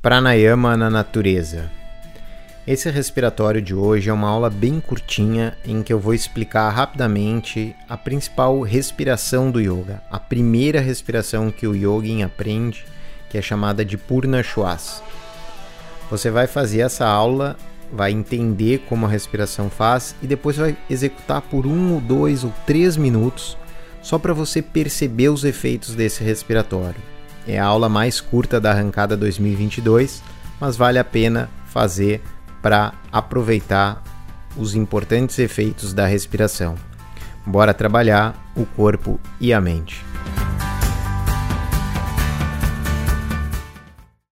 Pranayama na natureza. Esse respiratório de hoje é uma aula bem curtinha em que eu vou explicar rapidamente a principal respiração do yoga, a primeira respiração que o yogin aprende, que é chamada de Purna Shwas. Você vai fazer essa aula, vai entender como a respiração faz e depois vai executar por um ou dois ou três minutos só para você perceber os efeitos desse respiratório. É a aula mais curta da arrancada 2022, mas vale a pena fazer para aproveitar os importantes efeitos da respiração. Bora trabalhar o corpo e a mente.